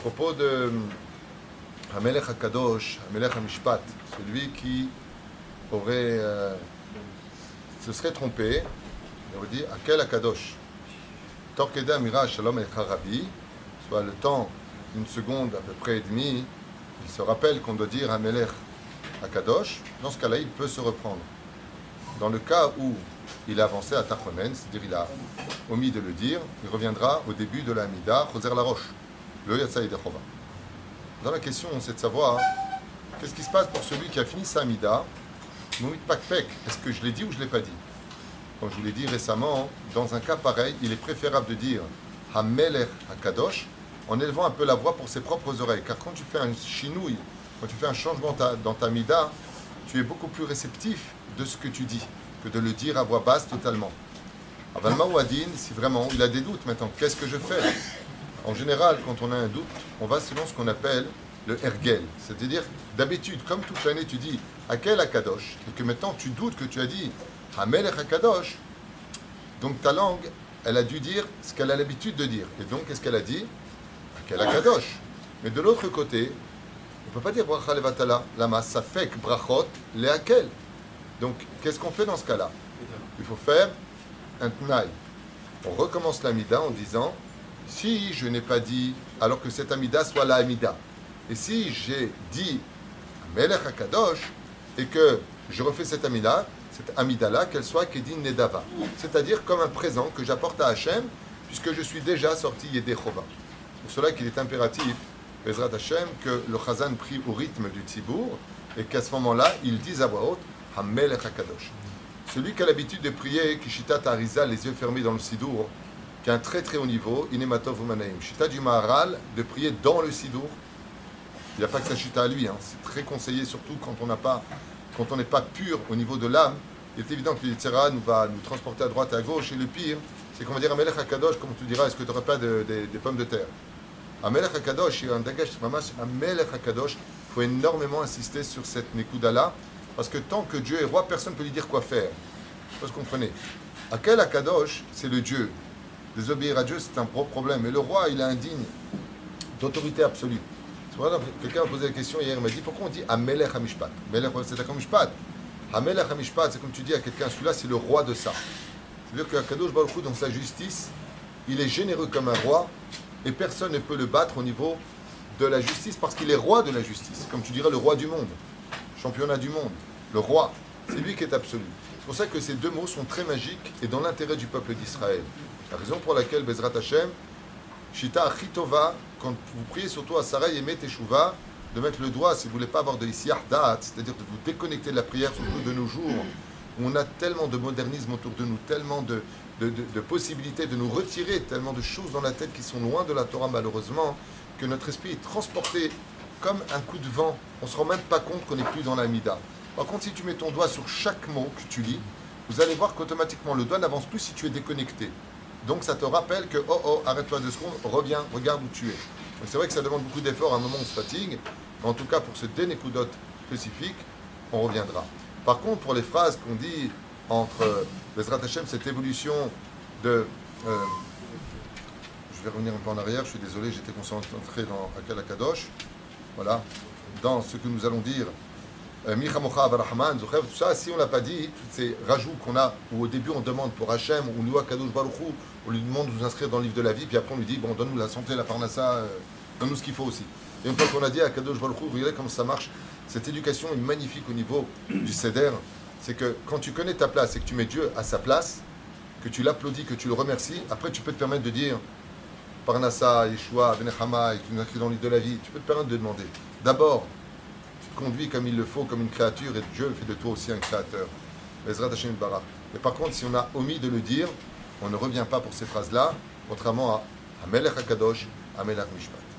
propos de Hamelech HaKadosh, Hamelech HaMishpat, celui qui aurait, euh, se serait trompé, on dit Akel HaKadosh. Torkeda Mira Shalom El Harabi, soit le temps d'une seconde à peu près et demie, il se rappelle qu'on doit dire Hamelech HaKadosh, dans ce cas-là, il peut se reprendre. Dans le cas où il a avancé à Tachonen, c'est-à-dire il a omis de le dire, il reviendra au début de la Hamida, Choser la Roche, le Yatsa. Dans la question, c'est de savoir qu'est-ce qui se passe pour celui qui a fini sa Moumit Pakpek, est-ce que je l'ai dit ou je ne l'ai pas dit? Comme je vous l'ai dit récemment, dans un cas pareil, il est préférable de dire Hamelech HaKadosh en élevant un peu la voix pour ses propres oreilles. Car quand tu fais un chinouille, quand tu fais un changement dans ta Mida, tu es beaucoup plus réceptif de ce que tu dis que de le dire à voix basse totalement. Avalma si vraiment il a des doutes maintenant, qu'est-ce que je fais? En général, quand on a un doute, on va selon ce qu'on appelle le ergel. C'est-à-dire, d'habitude, comme toute l'année, tu dis Akel Akadosh, et que maintenant tu doutes que tu as dit Hamel Akadosh, donc ta langue, elle a dû dire ce qu'elle a l'habitude de dire. Et donc, qu'est-ce qu'elle a dit? Akel Akadosh. Mais de l'autre côté, on ne peut pas dire Bracha Levatala, lama, safek brachot le Akel. Donc, qu'est-ce qu'on fait dans ce cas-là? Il faut faire un tnaï. On recommence l'amida en disant si je n'ai pas dit, alors que cette amida soit la amida, et si j'ai dit Melech HaKadosh, et que je refais cette amida, cette amida-là, qu'elle soit Kedin Nedava, c'est-à-dire comme un présent que j'apporte à Hachem, puisque je suis déjà sorti Yedechova. C'est pour cela qu'il est impératif, Bezrat Hachem, que le Chazan prie au rythme du Tzibour, et qu'à ce moment-là, il dise à voix haute HaKadosh. Celui qui a l'habitude de prier, Kishita Tariza, les yeux fermés dans le Sidour, qui a un très très haut niveau, Inematov Umanaim. Shita du Maharal, de prier dans le Sidour. Il n'y a pas que sa Shita à lui, hein. c'est très conseillé, surtout quand on n'est pas pur au niveau de l'âme. Il est évident que l'Itzera nous va nous transporter à droite et à gauche, et le pire, c'est qu'on va dire Amelech HaKadosh, comme tu diras, est-ce que tu n'aurais pas des pommes de terre? Amelech HaKadosh, un dagash, Amelech HaKadosh, il faut énormément insister sur cette Nekudala, parce que tant que Dieu est roi, personne ne peut lui dire quoi faire. Vous comprenez? Akel Akadosh, c'est le Dieu. Désobéir à Dieu, c'est un gros problème. Et le roi, il est indigne d'autorité absolue. Quelqu'un m'a posé la question hier, il m'a dit pourquoi on dit Amelech Hamishpat? Melech, c'est Hamishpat. Amelech Hamishpat, c'est comme tu dis à quelqu'un, celui-là, c'est le roi de ça. C'est-à-dire qu'Akadosh Baruch dans sa justice, il est généreux comme un roi et personne ne peut le battre au niveau de la justice parce qu'il est roi de la justice. Comme tu dirais, le roi du monde, championnat du monde le roi, c'est lui qui est absolu. C'est pour ça que ces deux mots sont très magiques et dans l'intérêt du peuple d'Israël. La raison pour laquelle Bezrat Hashem, Shita Achitova, quand vous priez surtout à Sarah et Teshuva, de mettre le doigt, si vous ne voulez pas avoir de date, c'est-à-dire de vous déconnecter de la prière, surtout de nos jours, où on a tellement de modernisme autour de nous, tellement de, de, possibilités de nous retirer, tellement de choses dans la tête qui sont loin de la Torah malheureusement, que notre esprit est transporté comme un coup de vent. On ne se rend même pas compte qu'on n'est plus dans la Mida. Par contre, si tu mets ton doigt sur chaque mot que tu lis, vous allez voir qu'automatiquement le doigt n'avance plus si tu es déconnecté. Donc ça te rappelle que oh oh, arrête-toi deux secondes, reviens, regarde où tu es. C'est vrai que ça demande beaucoup d'efforts, à un moment on se fatigue, mais en tout cas pour ce dénécoudote spécifique, on reviendra. Par contre, pour les phrases qu'on dit entre Bezrat Hashem, cette évolution de. Euh, je vais revenir un peu en arrière, je suis désolé, j'étais concentré dans Akal Akadosh. Voilà. Dans ce que nous allons dire euh, tout ça, si on l'a pas dit, tous ces rajouts qu'on a, où au début on demande pour Hachem, ou nous à Kadosh Baruchou, on lui demande de nous inscrire dans le livre de la vie, puis après on lui dit, bon, donne-nous la santé, la parnassa, euh, donne-nous ce qu'il faut aussi. Et une fois qu'on a dit à Kadosh Baruchou, regardez comment ça marche, cette éducation est magnifique au niveau du Seder, c'est que quand tu connais ta place et que tu mets Dieu à sa place, que tu l'applaudis, que tu le remercies, après tu peux te permettre de dire, Parnassa, Yeshua, Benechama, et que tu nous inscris dans le livre de la vie, tu peux te permettre de demander. D'abord, comme il le faut, comme une créature, et Dieu fait de toi aussi un créateur. Mais par contre, si on a omis de le dire, on ne revient pas pour ces phrases-là, contrairement à Amelech HaKadosh, Amelech Mishpat.